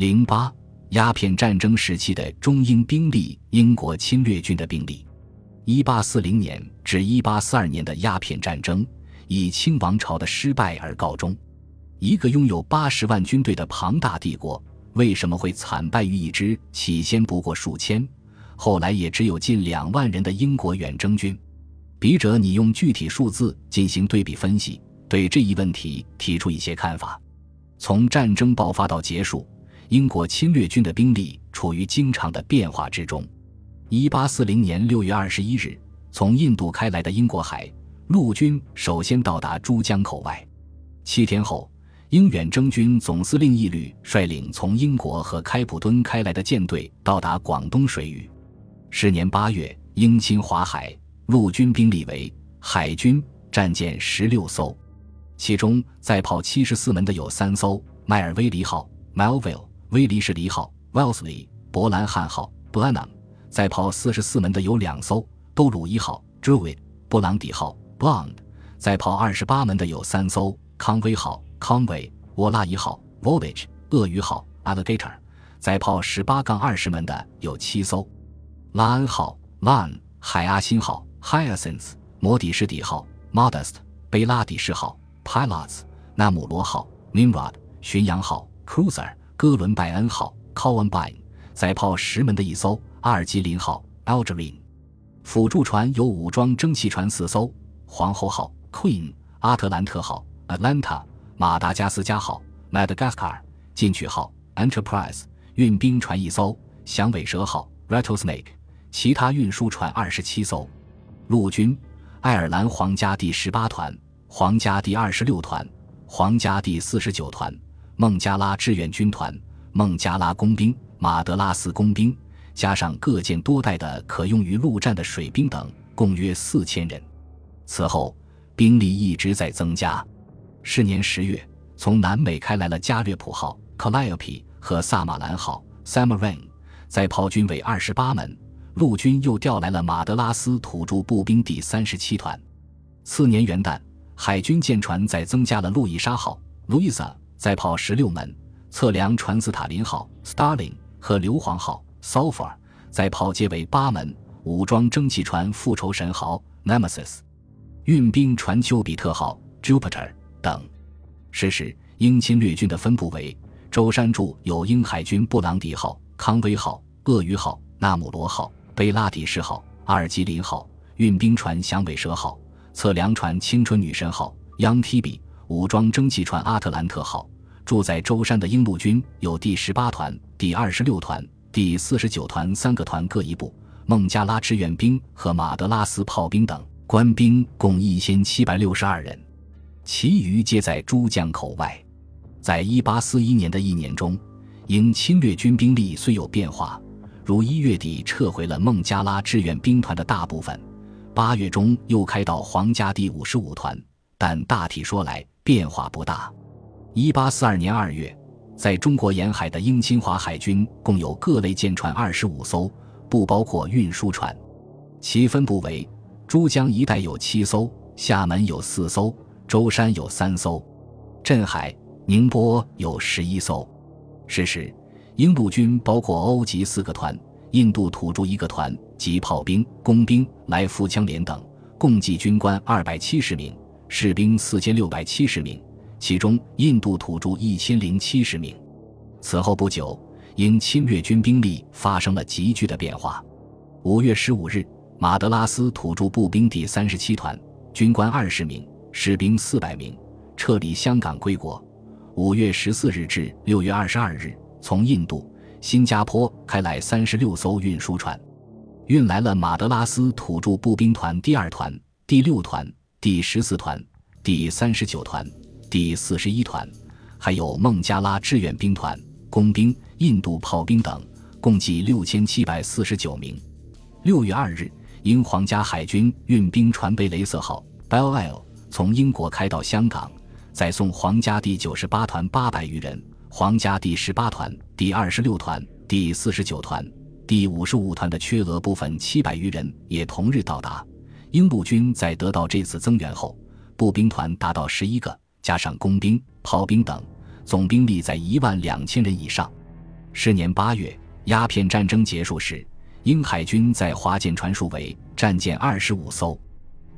零八，鸦片战争时期的中英兵力，英国侵略军的兵力。一八四零年至一八四二年的鸦片战争以清王朝的失败而告终。一个拥有八十万军队的庞大帝国，为什么会惨败于一支起先不过数千，后来也只有近两万人的英国远征军？笔者拟用具体数字进行对比分析，对这一问题提出一些看法。从战争爆发到结束，英国侵略军的兵力处于经常的变化之中。一八四零年六月二十一日，从印度开来的英国海陆军首先到达珠江口外。七天后，英远征军总司令义律率领从英国和开普敦开来的舰队到达广东水域。是年八月，英侵华海，陆军兵力为海军战舰十六艘，其中载炮七十四门的有三艘：迈尔威利号 （Melville）、威利士利号 （Wellesley）、伯兰汉号 （Blenheim）。载炮四十四门的有两艘，都鲁伊号 （Druid）、布朗迪号 （Blonde）；载炮二十八门的有三艘，康威号 （Conway）、沃拉伊号 （Voyage）、鳄鱼号 （Alligator）；载炮十八杠二十门的有七艘，拉恩号 （Lan）、海阿辛号 （Hyacinth）、摩底士底号 （Modest）、贝拉底士号 （Pilots）、纳姆罗号 （Nimrod）、巡洋号 （Cruiser）、哥伦拜恩号 （Columbine）；载炮十门的一艘。阿尔及林号 （Algerine），辅助船有武装蒸汽船四艘：皇后号 （Queen）、阿特兰特号 （Atlanta）、马达加斯加号 （Madagascar）、进取号 （Enterprise）、运兵船一艘：响尾蛇号 （Rattlesnake）。其他运输船二十七艘。陆军：爱尔兰皇家第十八团、皇家第二十六团、皇家第四十九团、孟加拉志愿军团、孟加拉工兵、马德拉斯工兵。加上各舰多带的可用于陆战的水兵等，共约四千人。此后，兵力一直在增加。是年十月，从南美开来了加略普号 （Calliope） 和萨马兰号 （Samarine），在炮军为二十八门。陆军又调来了马德拉斯土著步兵第三十七团。次年元旦，海军舰船再增加了路易莎号 （Louisa），载炮十六门；测量船斯塔林号 （Starling） 和硫磺号。Sulphur 在炮皆为八门武装蒸汽船复仇神号 Nemesis，运兵船丘比特号 Jupiter 等。是时，英侵略军的分布为：舟山驻有英海军布朗迪号、康威号、鳄鱼号、纳姆罗号、贝拉迪士号、阿尔吉林号；运兵船响尾蛇号、测量船青春女神号 Young T. B.） 武装蒸汽船阿特兰特号。住在舟山的英陆军有第十八团、第二十六团。第四十九团三个团各一部，孟加拉志愿兵和马德拉斯炮兵等官兵共一千七百六十二人，其余皆在珠江口外。在一八四一年的一年中，英侵略军兵力虽有变化，如一月底撤回了孟加拉志愿兵团的大部分，八月中又开到皇家第五十五团，但大体说来变化不大。一八四二年二月。在中国沿海的英侵华海军共有各类舰船二十五艘，不包括运输船。其分布为：珠江一带有七艘，厦门有四艘，舟山有三艘，镇海、宁波有十一艘。是时，英陆军包括欧籍四个团、印度土著一个团及炮兵、工兵、来福枪连等，共计军官二百七十名，士兵四千六百七十名。其中，印度土著一千零七十名。此后不久，因侵略军兵力发生了急剧的变化。五月十五日，马德拉斯土著步兵第三十七团军官二十名，士兵四百名，撤离香港归国。五月十四日至六月二十二日，从印度、新加坡开来三十六艘运输船，运来了马德拉斯土著步兵团第二团、第六团、第十四团、第三十九团。第四十一团，还有孟加拉志愿兵团、工兵、印度炮兵等，共计六千七百四十九名。六月二日，英皇家海军运兵船贝雷瑟号 b e l l Isle） 从英国开到香港，再送皇家第九十八团八百余人，皇家第十八团、第二十六团、第四十九团、第五十五团的缺额部分七百余人也同日到达。英陆军在得到这次增援后，步兵团达到十一个。加上工兵、炮兵等，总兵力在一万两千人以上。是年八月，鸦片战争结束时，英海军在华舰船数为战舰二十五艘，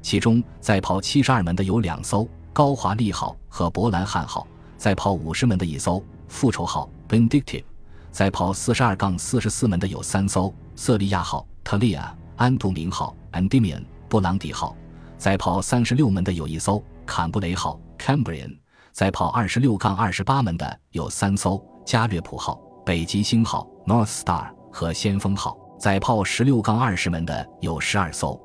其中载炮七十二门的有两艘“高华利号”和“伯兰汉号”，载炮五十门的一艘“复仇号 ”（Vindictive），载炮四十二杠四十四门的有三艘“瑟利亚号 （Talia）、“安图明号 （Endymion）、“布朗迪号”，载炮三十六门的有一艘“坎布雷号 （Cambrian）”，载炮二十六杠二十八门的有三艘“加略普号”。北极星号 （North Star） 和先锋号载炮十六杠二十门的有十二艘，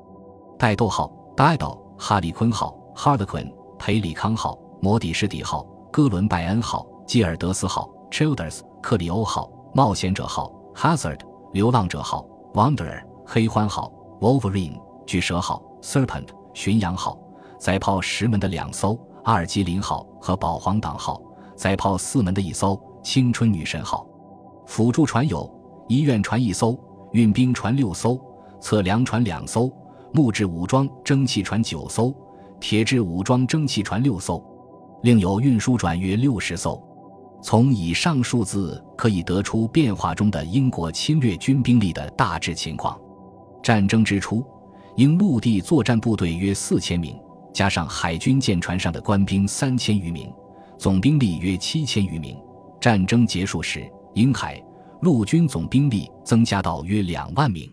戴豆号 （Dido）、哈利昆号 （Harlequin）、培里康号、摩底士底号、哥伦拜恩号、基尔德斯号 （Childers）、克里欧号、冒险者号 （Hazard）、流浪者号 （Wanderer）、黑獾号 （Wolverine）、巨蛇号 （Serpent）、巡洋号载炮十门的两艘，阿尔及林号和保皇党号载炮四门的一艘，青春女神号。辅助船有医院船一艘，运兵船六艘，测量船两艘，木质武装蒸汽船九艘，铁质武装蒸汽船六艘，另有运输船约六十艘。从以上数字可以得出变化中的英国侵略军兵力的大致情况。战争之初，英陆地作战部队约四千名，加上海军舰船上的官兵三千余名，总兵力约七千余名。战争结束时，英海陆军总兵力增加到约两万名。